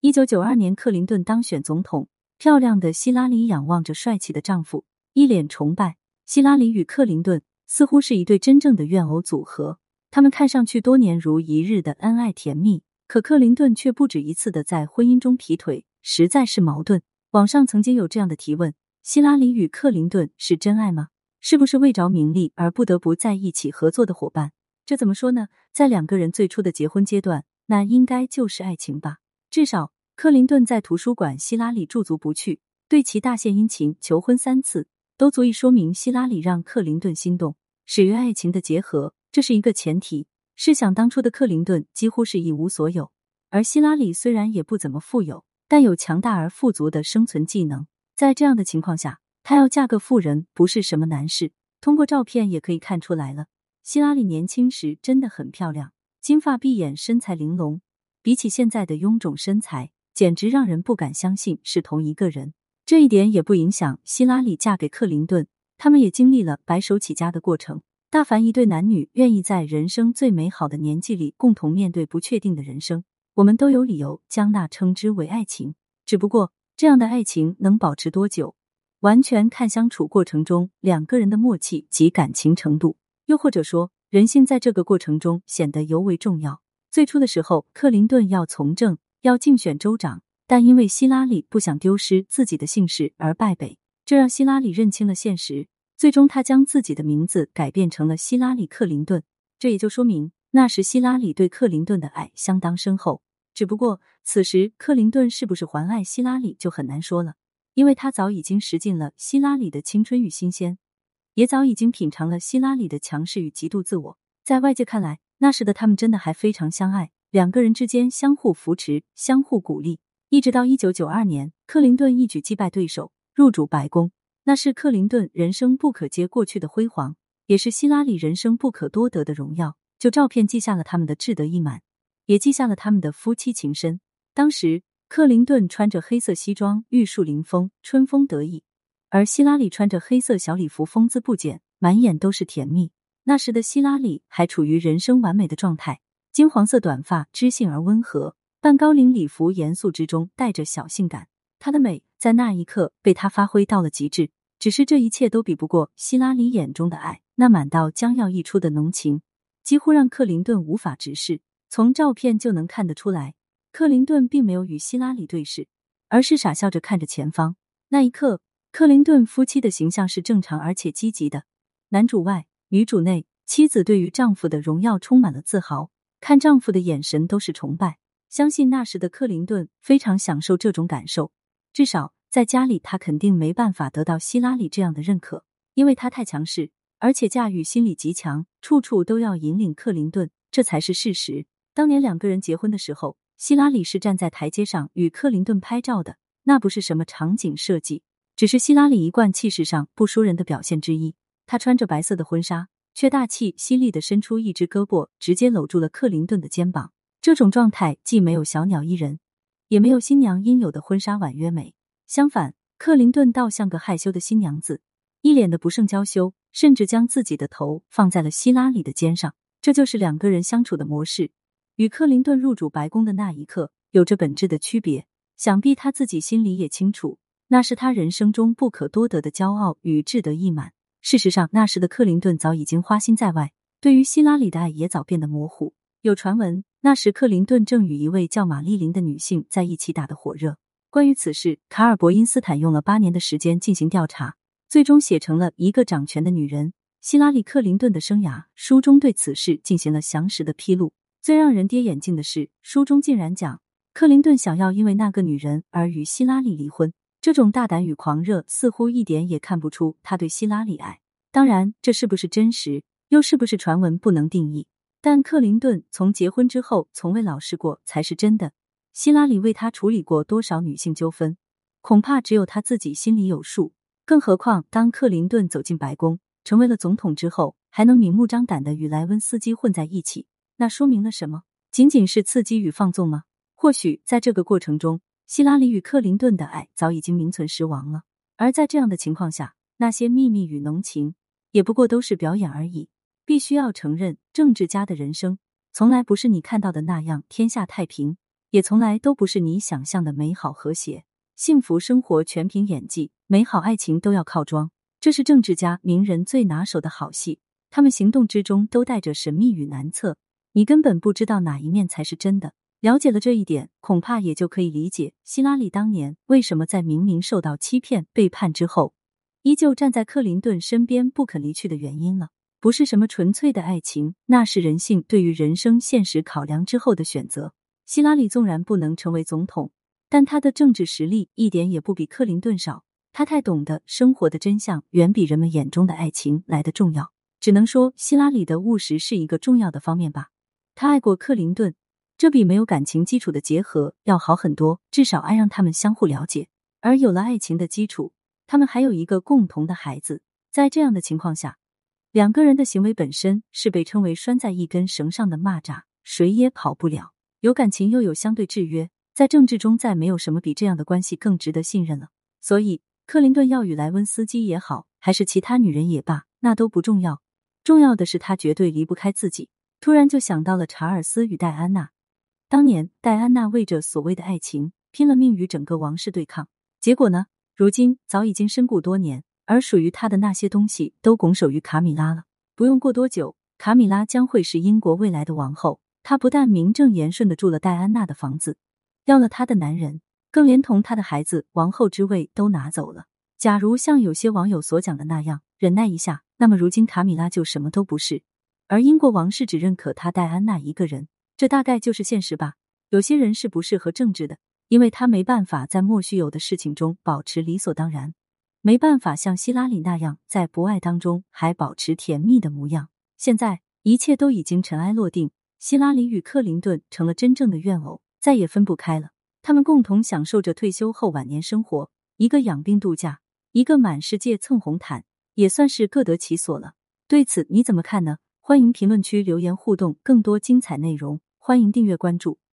一九九二年，克林顿当选总统，漂亮的希拉里仰望着帅气的丈夫，一脸崇拜。希拉里与克林顿似乎是一对真正的怨偶组合，他们看上去多年如一日的恩爱甜蜜，可克林顿却不止一次的在婚姻中劈腿，实在是矛盾。网上曾经有这样的提问：希拉里与克林顿是真爱吗？是不是为着名利而不得不在一起合作的伙伴？这怎么说呢？在两个人最初的结婚阶段，那应该就是爱情吧。至少，克林顿在图书馆，希拉里驻足不去，对其大献殷勤，求婚三次，都足以说明希拉里让克林顿心动，始于爱情的结合，这是一个前提。试想当初的克林顿几乎是一无所有，而希拉里虽然也不怎么富有，但有强大而富足的生存技能。在这样的情况下，她要嫁个富人不是什么难事。通过照片也可以看出来了，希拉里年轻时真的很漂亮，金发碧眼，身材玲珑。比起现在的臃肿身材，简直让人不敢相信是同一个人。这一点也不影响希拉里嫁给克林顿，他们也经历了白手起家的过程。大凡一对男女愿意在人生最美好的年纪里共同面对不确定的人生，我们都有理由将那称之为爱情。只不过，这样的爱情能保持多久？完全看相处过程中两个人的默契及感情程度，又或者说人性在这个过程中显得尤为重要。最初的时候，克林顿要从政，要竞选州长，但因为希拉里不想丢失自己的姓氏而败北，这让希拉里认清了现实。最终，他将自己的名字改变成了希拉里·克林顿。这也就说明那时希拉里对克林顿的爱相当深厚。只不过，此时克林顿是不是还爱希拉里就很难说了。因为他早已经食尽了希拉里的青春与新鲜，也早已经品尝了希拉里的强势与极度自我。在外界看来，那时的他们真的还非常相爱，两个人之间相互扶持、相互鼓励。一直到一九九二年，克林顿一举击败对手，入主白宫，那是克林顿人生不可接过去的辉煌，也是希拉里人生不可多得的荣耀。就照片记下了他们的志得意满，也记下了他们的夫妻情深。当时。克林顿穿着黑色西装，玉树临风，春风得意；而希拉里穿着黑色小礼服，风姿不减，满眼都是甜蜜。那时的希拉里还处于人生完美的状态，金黄色短发，知性而温和，半高领礼服，严肃之中带着小性感。她的美在那一刻被他发挥到了极致。只是这一切都比不过希拉里眼中的爱，那满到将要溢出的浓情，几乎让克林顿无法直视。从照片就能看得出来。克林顿并没有与希拉里对视，而是傻笑着看着前方。那一刻，克林顿夫妻的形象是正常而且积极的。男主外，女主内，妻子对于丈夫的荣耀充满了自豪，看丈夫的眼神都是崇拜。相信那时的克林顿非常享受这种感受。至少在家里，他肯定没办法得到希拉里这样的认可，因为他太强势，而且驾驭心理极强，处处都要引领克林顿，这才是事实。当年两个人结婚的时候。希拉里是站在台阶上与克林顿拍照的，那不是什么场景设计，只是希拉里一贯气势上不输人的表现之一。她穿着白色的婚纱，却大气犀利的伸出一只胳膊，直接搂住了克林顿的肩膀。这种状态既没有小鸟依人，也没有新娘应有的婚纱婉约美。相反，克林顿倒像个害羞的新娘子，一脸的不胜娇羞，甚至将自己的头放在了希拉里的肩上。这就是两个人相处的模式。与克林顿入主白宫的那一刻有着本质的区别，想必他自己心里也清楚，那是他人生中不可多得的骄傲与志得意满。事实上，那时的克林顿早已经花心在外，对于希拉里的爱也早变得模糊。有传闻，那时克林顿正与一位叫玛丽琳的女性在一起打得火热。关于此事，卡尔伯因斯坦用了八年的时间进行调查，最终写成了一个掌权的女人——希拉里·克林顿的生涯。书中对此事进行了详实的披露。最让人跌眼镜的是，书中竟然讲克林顿想要因为那个女人而与希拉里离婚。这种大胆与狂热，似乎一点也看不出他对希拉里爱。当然，这是不是真实，又是不是传闻，不能定义。但克林顿从结婚之后从未老实过，才是真的。希拉里为他处理过多少女性纠纷，恐怕只有他自己心里有数。更何况，当克林顿走进白宫，成为了总统之后，还能明目张胆的与莱温斯基混在一起。那说明了什么？仅仅是刺激与放纵吗？或许在这个过程中，希拉里与克林顿的爱早已经名存实亡了。而在这样的情况下，那些秘密与浓情也不过都是表演而已。必须要承认，政治家的人生从来不是你看到的那样天下太平。也从来都不是你想象的美好和谐。幸福生活全凭演技，美好爱情都要靠装。这是政治家、名人最拿手的好戏，他们行动之中都带着神秘与难测，你根本不知道哪一面才是真的。了解了这一点，恐怕也就可以理解希拉里当年为什么在明明受到欺骗、背叛之后，依旧站在克林顿身边不肯离去的原因了。不是什么纯粹的爱情，那是人性对于人生现实考量之后的选择。希拉里纵然不能成为总统，但他的政治实力一点也不比克林顿少。他太懂得生活的真相，远比人们眼中的爱情来的重要。只能说，希拉里的务实是一个重要的方面吧。他爱过克林顿，这比没有感情基础的结合要好很多。至少爱让他们相互了解，而有了爱情的基础，他们还有一个共同的孩子。在这样的情况下，两个人的行为本身是被称为拴在一根绳上的蚂蚱，谁也跑不了。有感情又有相对制约，在政治中再没有什么比这样的关系更值得信任了。所以，克林顿要与莱温斯基也好，还是其他女人也罢，那都不重要。重要的是他绝对离不开自己。突然就想到了查尔斯与戴安娜。当年戴安娜为着所谓的爱情，拼了命与整个王室对抗，结果呢？如今早已经身故多年，而属于她的那些东西都拱手于卡米拉了。不用过多久，卡米拉将会是英国未来的王后。她不但名正言顺的住了戴安娜的房子，要了她的男人，更连同她的孩子王后之位都拿走了。假如像有些网友所讲的那样，忍耐一下，那么如今卡米拉就什么都不是，而英国王室只认可她戴安娜一个人，这大概就是现实吧。有些人是不适合政治的，因为他没办法在莫须有的事情中保持理所当然，没办法像希拉里那样在不爱当中还保持甜蜜的模样。现在一切都已经尘埃落定。希拉里与克林顿成了真正的怨偶，再也分不开了。他们共同享受着退休后晚年生活，一个养病度假，一个满世界蹭红毯，也算是各得其所了。对此你怎么看呢？欢迎评论区留言互动，更多精彩内容，欢迎订阅关注。